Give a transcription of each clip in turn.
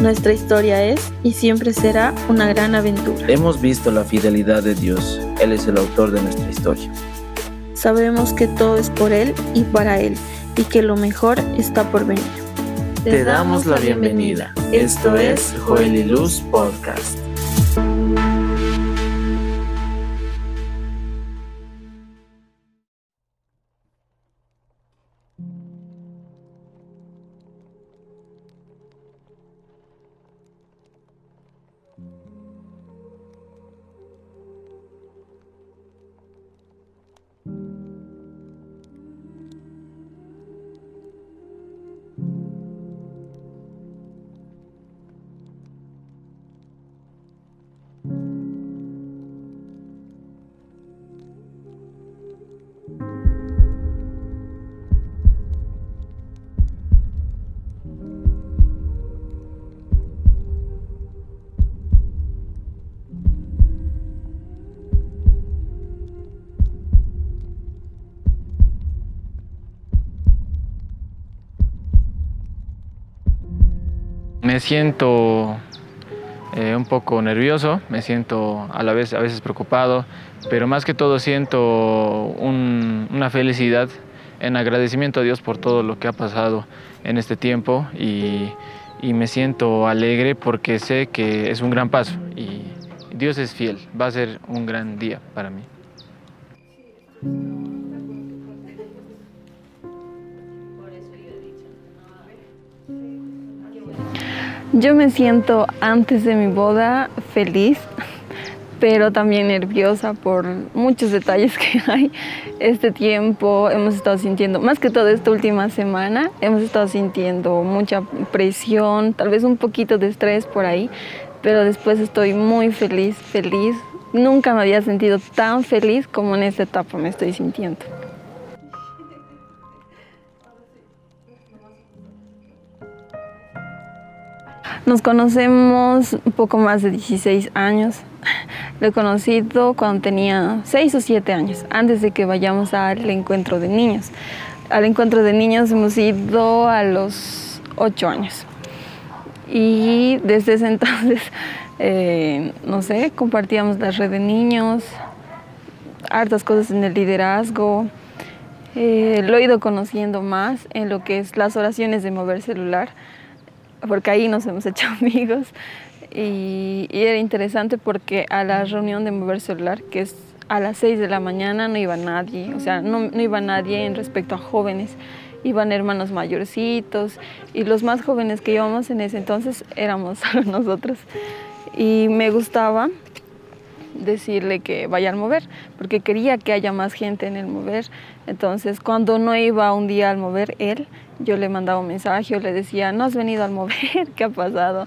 Nuestra historia es y siempre será una gran aventura. Hemos visto la fidelidad de Dios. Él es el autor de nuestra historia. Sabemos que todo es por Él y para Él y que lo mejor está por venir. Te, damos la bienvenida. Esto es Joel y Luz Podcast. Me siento eh, un poco nervioso, me siento a la vez a veces preocupado, pero más que todo siento una felicidad en agradecimiento a Dios por todo lo que ha pasado en este tiempo y, y me siento alegre porque sé que es un gran paso y Dios es fiel, va a ser un gran día para mí. Yo me siento antes de mi boda feliz, pero también nerviosa por muchos detalles que hay. Este tiempo hemos estado sintiendo, más que todo esta última semana, hemos estado sintiendo mucha presión, tal vez un poquito de estrés por ahí, pero después estoy muy feliz, feliz. Nunca me había sentido tan feliz como en esta etapa me estoy sintiendo. Nos conocemos un poco más de 16 años. Lo he conocido cuando tenía 6 o 7 años, antes de que vayamos al encuentro de niños. Al encuentro de niños hemos ido a los 8 años. Y desde ese entonces, eh, no sé, compartíamos la red de niños, hartas cosas en el liderazgo. Eh, lo he ido conociendo más en lo que es las oraciones de mover celular porque ahí nos hemos hecho amigos y, era interesante porque a la reunión de mover celular, que es a las 6 de la mañana, no iba nadie, o sea, no, no iba nadie en respecto a jóvenes, iban hermanos mayorcitos y los más jóvenes que íbamos en ese entonces éramos solo nosotros. Y me gustaba decirle que vaya al mover, porque quería que haya más gente en el mover. Entonces, cuando no iba un día al mover él, yo le mandaba un mensaje o le decía, no has venido al mover, ¿qué ha pasado?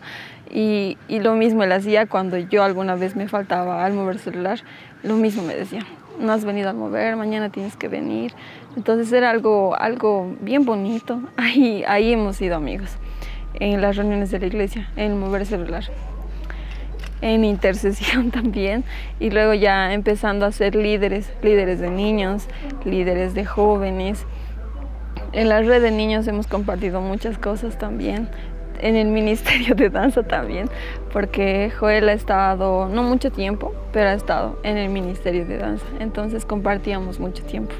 Y, y, lo mismo él hacía cuando yo alguna vez me faltaba al mover celular, lo mismo me decía, no has venido al mover, mañana tienes que venir. Entonces era algo, algo bien bonito, ahí, ahí hemos sido amigos, en las reuniones de la iglesia, en mover celular en intercesión también y luego ya empezando a ser líderes, líderes de niños, líderes de jóvenes. En la red de niños hemos compartido muchas cosas también, en el ministerio de danza también, porque Joel ha estado, no mucho tiempo, pero ha estado en el ministerio de danza, entonces compartíamos mucho tiempo.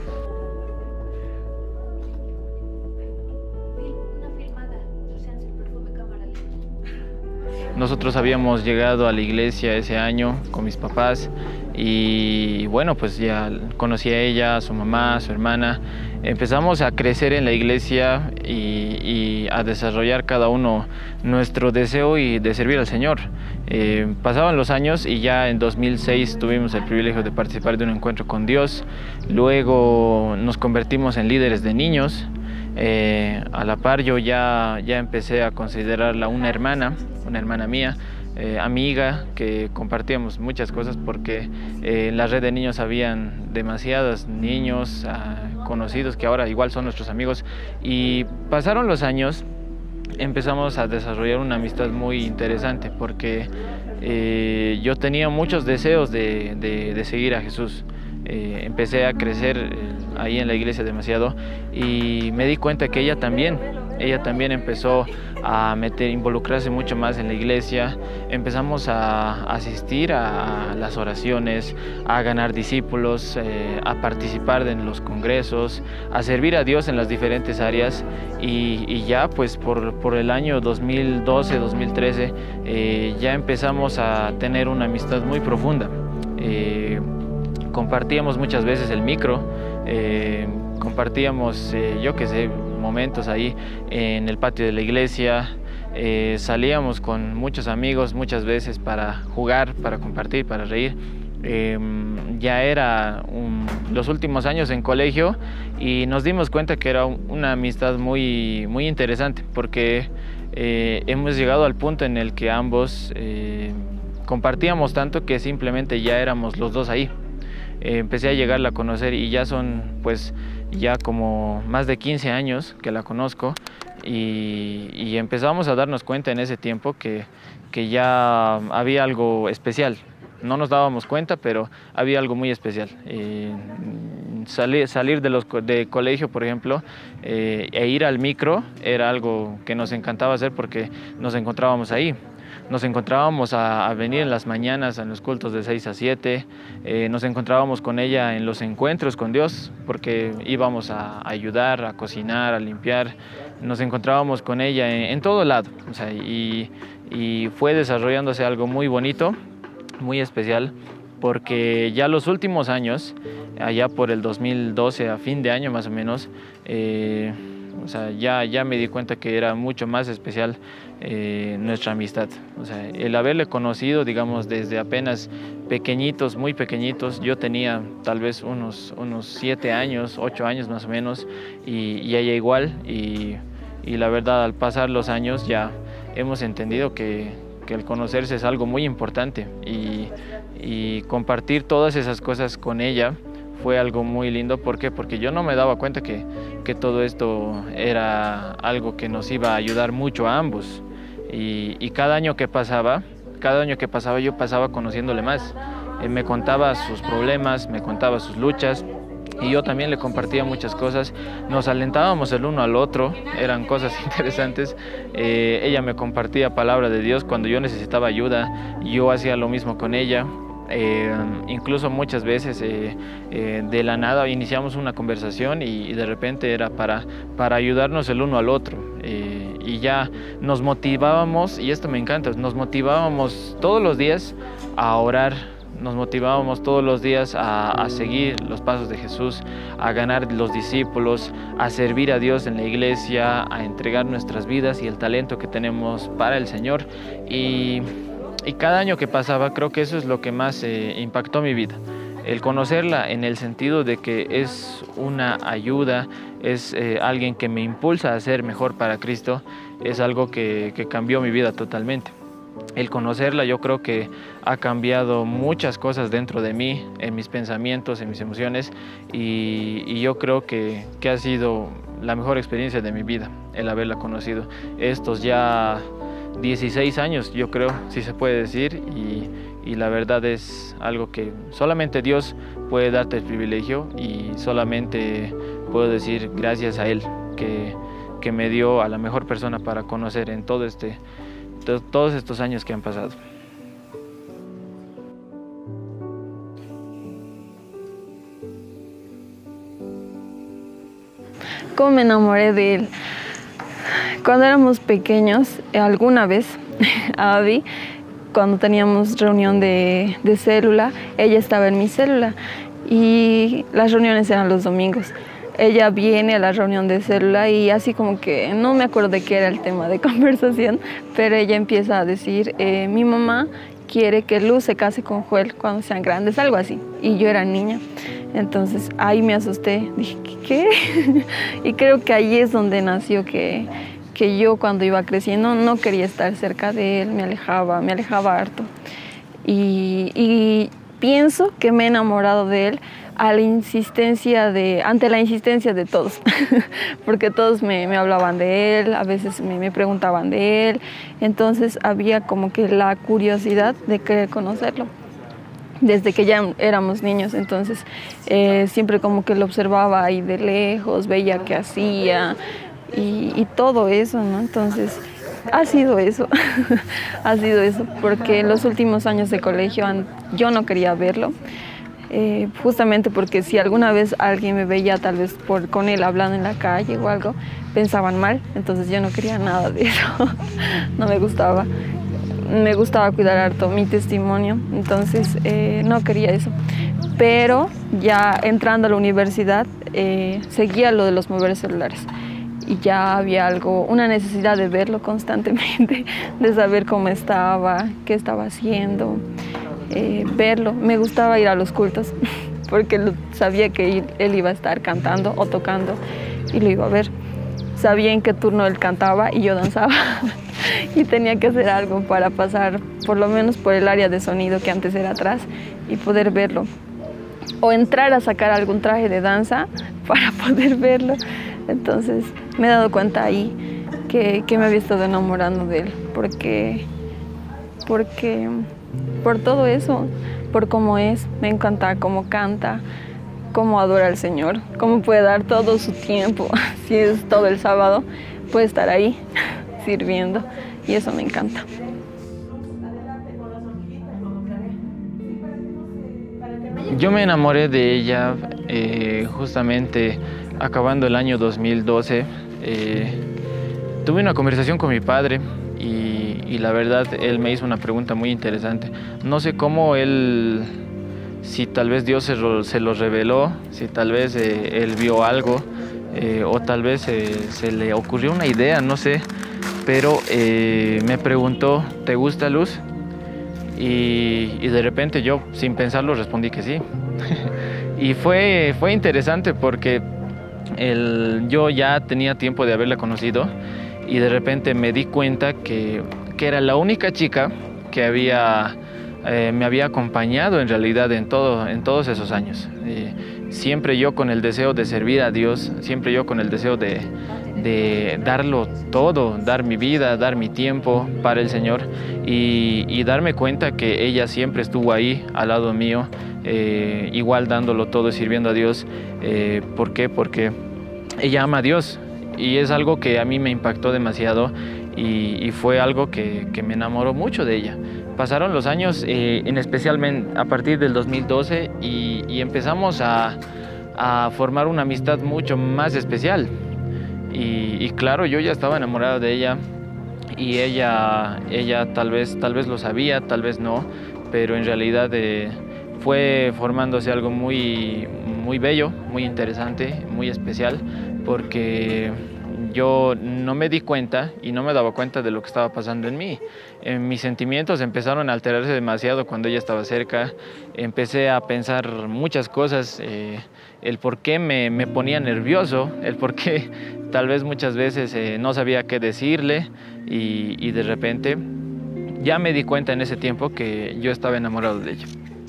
Nosotros habíamos llegado a la iglesia ese año con mis papás y bueno, pues ya conocí a ella, a su mamá, a su hermana. Empezamos a crecer en la iglesia y, a desarrollar cada uno nuestro deseo y de servir al Señor. Eh, pasaban los años y ya en 2006 tuvimos el privilegio de participar de un encuentro con Dios. Luego nos convertimos en líderes de niños. Eh, a la par yo ya, ya empecé a considerarla una hermana, una hermana mía, eh, amiga, que compartíamos muchas cosas porque eh, en la red de niños habían demasiados niños ah, conocidos que ahora igual son nuestros amigos y pasaron los años empezamos a desarrollar una amistad muy interesante porque yo tenía muchos deseos de, de seguir a Jesús. Eh, empecé a crecer eh, ahí en la iglesia demasiado y me di cuenta que ella también ella también empezó a meter, involucrarse mucho más en la iglesia, empezamos a asistir a las oraciones, a ganar discípulos, eh, a participar en los congresos, a servir a Dios en las diferentes áreas y, ya pues por, por, el año 2012, 2013 eh, ya empezamos a tener una amistad muy profunda. Eh, compartíamos muchas veces el micro, compartíamos, yo qué sé, momentos ahí en el patio de la iglesia. Eh, salíamos con muchos amigos muchas veces para jugar, para compartir, para reír. Em, ya era los últimos años en colegio y nos dimos cuenta que era una amistad muy, muy interesante porque eh, hemos llegado al punto en el que ambos eh, compartíamos tanto que simplemente ya éramos los dos ahí. empecé a llegarla a conocer y ya son pues ya como más de 15 años que la conozco y, empezamos a darnos cuenta en ese tiempo que, que, ya había algo especial. No nos dábamos cuenta, pero había algo muy especial. salir, salir de de colegio, por ejemplo, eh, e ir al micro era algo que nos encantaba hacer porque nos encontrábamos ahí nos encontrábamos a, venir en las mañanas en los cultos de 6 a 7, eh, nos encontrábamos con ella en los encuentros con Dios, porque íbamos a ayudar, a cocinar, a limpiar, nos encontrábamos con ella en, todo lado, y, y fue desarrollándose algo muy bonito, muy especial, porque ya los últimos años, allá por el 2012, a fin de año más o menos, eh, o sea, ya, ya me di cuenta que era mucho más especial eh, nuestra amistad. O sea, el haberle conocido, digamos, desde apenas pequeñitos, muy pequeñitos, yo tenía tal vez unos, unos siete años, ocho años más o menos, y, y ella igual, y, la verdad al pasar los años ya hemos entendido que, el conocerse es algo muy importante y, y compartir todas esas cosas con ella fue algo muy lindo. ¿Por qué? Porque yo no me daba cuenta que, que todo esto era algo que nos iba a ayudar mucho a ambos. Y, cada año que pasaba, cada año que pasaba yo pasaba conociéndole más. Él me contaba sus problemas, me contaba sus luchas y yo también le compartía muchas cosas. Nos alentábamos el uno al otro, eran cosas interesantes. Eh, ella me compartía palabra de Dios cuando yo necesitaba ayuda, yo hacía lo mismo con ella. Eh, incluso muchas veces eh, de la nada iniciamos una conversación y, de repente era para, para ayudarnos el uno al otro y ya nos motivábamos, y esto me encanta, nos motivábamos todos los días a orar, nos motivábamos todos los días a, seguir los pasos de Jesús, a ganar los discípulos, a servir a Dios en la iglesia, a entregar nuestras vidas y el talento que tenemos para el Señor. Y, cada año que pasaba creo que eso es lo que más eh, impactó mi vida el conocerla en el sentido de que es una ayuda, es eh, alguien que me impulsa a ser mejor para Cristo, es algo que, cambió mi vida totalmente. El conocerla yo creo que ha cambiado muchas cosas dentro de mí, en mis pensamientos, en mis emociones y, yo creo que, que, ha sido la mejor experiencia de mi vida el haberla conocido. Estos ya 16 años yo creo, si se puede decir, y, y la verdad es algo que solamente Dios puede darte el privilegio y solamente puedo decir gracias a Él que, que me dio a la mejor persona para conocer en todo este, todos estos años que han pasado. ¿Cómo me enamoré de él? Cuando éramos pequeños, alguna vez, Abby cuando teníamos reunión de, célula, ella estaba en mi célula y las reuniones eran los domingos. Ella viene a la reunión de célula y así como que no me acuerdo de qué era el tema de conversación, pero ella empieza a decir, eh, mi mamá quiere que Luz se case con Joel cuando sean grandes, algo así. Y yo era niña. Entonces ahí me asusté, dije, ¿qué? y creo que ahí es donde nació que que yo cuando iba creciendo no quería estar cerca de él, me alejaba, me alejaba harto. Y, pienso que me he enamorado de él a la insistencia de, ante la insistencia de todos, porque todos me, hablaban de él, a veces me, preguntaban de él, entonces había como que la curiosidad de querer conocerlo desde que ya éramos niños, entonces eh, siempre como que lo observaba ahí de lejos, veía qué hacía, y, todo eso, ¿no? Entonces, ha sido eso, ha sido eso, porque en los últimos años de colegio yo no quería verlo, eh, justamente porque si alguna vez alguien me veía tal vez por, con él hablando en la calle o algo, pensaban mal, entonces yo no quería nada de eso, no me gustaba. Me gustaba cuidar harto mi testimonio, entonces eh, no quería eso. Pero ya entrando a la universidad, eh, seguía lo de los móviles celulares y ya había algo, una necesidad de verlo constantemente, de saber cómo estaba, qué estaba haciendo, eh, verlo. Me gustaba ir a los cultos porque sabía que él iba a estar cantando o tocando y lo iba a ver. Sabía en qué turno él cantaba y yo danzaba y tenía que hacer algo para pasar por lo menos por el área de sonido que antes era atrás y poder verlo. O entrar a sacar algún traje de danza para poder verlo. Entonces me he dado cuenta ahí que, me había estado enamorando de él, porque, porque por todo eso, por cómo es, me encanta cómo canta, cómo adora al Señor, cómo puede dar todo su tiempo, si es todo el sábado, puede estar ahí sirviendo y eso me encanta. Yo me enamoré de ella eh, justamente acabando el año 2012, eh, tuve una conversación con mi padre y, la verdad él me hizo una pregunta muy interesante. No sé cómo él, si tal vez Dios se lo, reveló, si tal vez eh, él vio algo o tal vez se le ocurrió una idea, no sé, pero me preguntó, ¿te gusta Luz? Y, de repente yo, sin pensarlo, respondí que sí. y fue, fue interesante porque yo ya tenía tiempo de haberla conocido y de repente me di cuenta que, era la única chica que había, eh, me había acompañado en realidad en, todo, en todos esos años. siempre yo con el deseo de servir a Dios, siempre yo con el deseo de, darlo todo, dar mi vida, dar mi tiempo para el Señor y, darme cuenta que ella siempre estuvo ahí al lado mío, eh, igual dándolo todo, sirviendo a Dios. Eh, ¿Por qué? Porque ella ama a Dios y es algo que a mí me impactó demasiado y, fue algo que, me enamoró mucho de ella. Pasaron los años, eh, en especialmente a partir del 2012, y, empezamos a, formar una amistad mucho más especial. Y, claro, yo ya estaba enamorado de ella y ella, ella tal, vez, tal vez lo sabía, tal vez no, pero en realidad eh, fue formándose algo muy, muy bello, muy interesante, muy especial, porque yo no me di cuenta y no me daba cuenta de lo que estaba pasando en mí. mis sentimientos empezaron a alterarse demasiado cuando ella estaba cerca. Empecé a pensar muchas cosas, eh, el por qué me, me, ponía nervioso, el por qué tal vez muchas veces eh, no sabía qué decirle y, y de repente ya me di cuenta en ese tiempo que yo estaba enamorado de ella.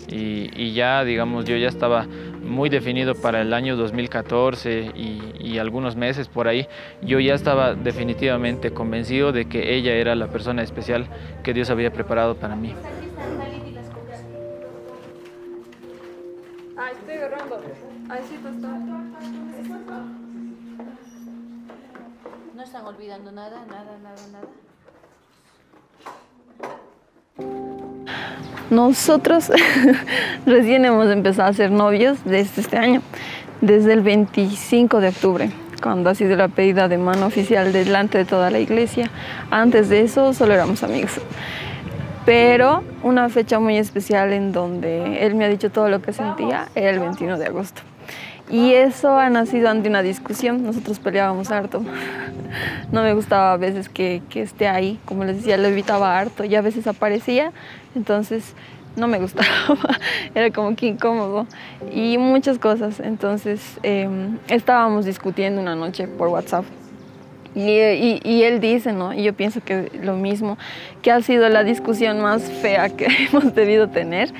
Y, ya, digamos, yo ya estaba muy definido para el año 2014 y, algunos meses por ahí, yo ya estaba definitivamente convencido de que ella era la persona especial que Dios había preparado para mí. No están olvidando nada, nada, nada, nada. Nosotros recién hemos empezado a ser novios desde este año, desde el 25 de octubre, cuando ha sido la pedida de mano oficial delante de toda la iglesia. Antes de eso solo éramos amigos. Pero una fecha muy especial en donde él me ha dicho todo lo que sentía era el 21 de agosto. Y eso ha nacido ante una discusión. Nosotros peleábamos harto. No me gustaba a veces que, que, esté ahí. Como les decía, lo evitaba harto y a veces aparecía. Entonces no me gustaba. Era como que incómodo. Y muchas cosas. Entonces em, estábamos discutiendo una noche por WhatsApp. Y, y, y, él dice, ¿no? Y yo pienso que lo mismo, que ha sido la discusión más fea que hemos debido tener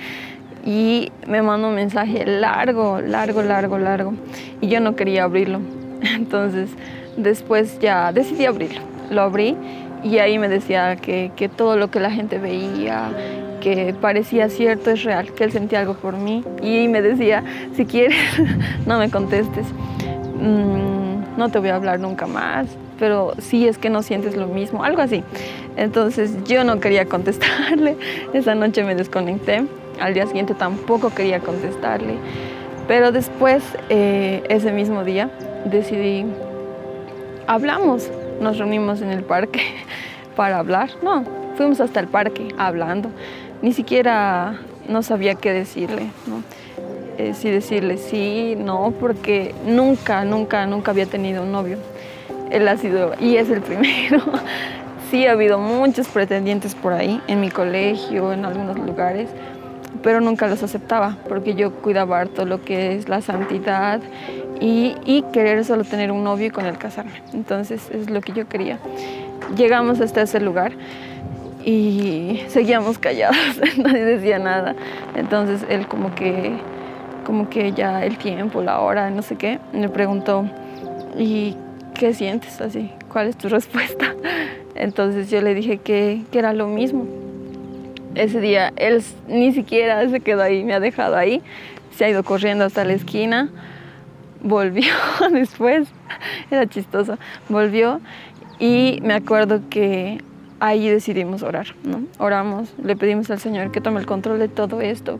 y me mandó un mensaje largo, largo, largo, largo y yo no quería abrirlo. Entonces después ya decidí abrirlo. Lo abrí y ahí me decía que, que todo lo que la gente veía, que parecía cierto, es real, que él sentía algo por mí y me decía, si quieres, no me contestes, mm, no te voy a hablar nunca más, pero sí es que no sientes lo mismo, algo así. Entonces yo no quería contestarle, esa noche me desconecté, al día siguiente tampoco quería contestarle, pero después, eh, ese mismo día, decidí, hablamos, nos reunimos en el parque para hablar, no, fuimos hasta el parque hablando, ni siquiera no sabía qué decirle, ¿no? Eh, si decirle sí, no, porque nunca, nunca, nunca había tenido un novio. Él ha sido, y es el primero. sí, ha habido muchos pretendientes por ahí, en mi colegio, en algunos lugares, pero nunca los aceptaba, porque yo cuidaba harto lo que es la santidad y, querer solo tener un novio y con él casarme. Entonces, es lo que yo quería. Llegamos hasta ese lugar y seguíamos callados, nadie decía nada. Entonces él como que, como que ya el tiempo, la hora, no sé qué, me preguntó, ¿y qué sientes así? ¿Cuál es tu respuesta? Entonces yo le dije que, que era lo mismo. Ese día él ni siquiera se quedó ahí, me ha dejado ahí, se ha ido corriendo hasta la esquina, volvió después, era chistoso, volvió y me acuerdo que ahí decidimos orar, ¿no? Oramos, le pedimos al Señor que tome el control de todo esto.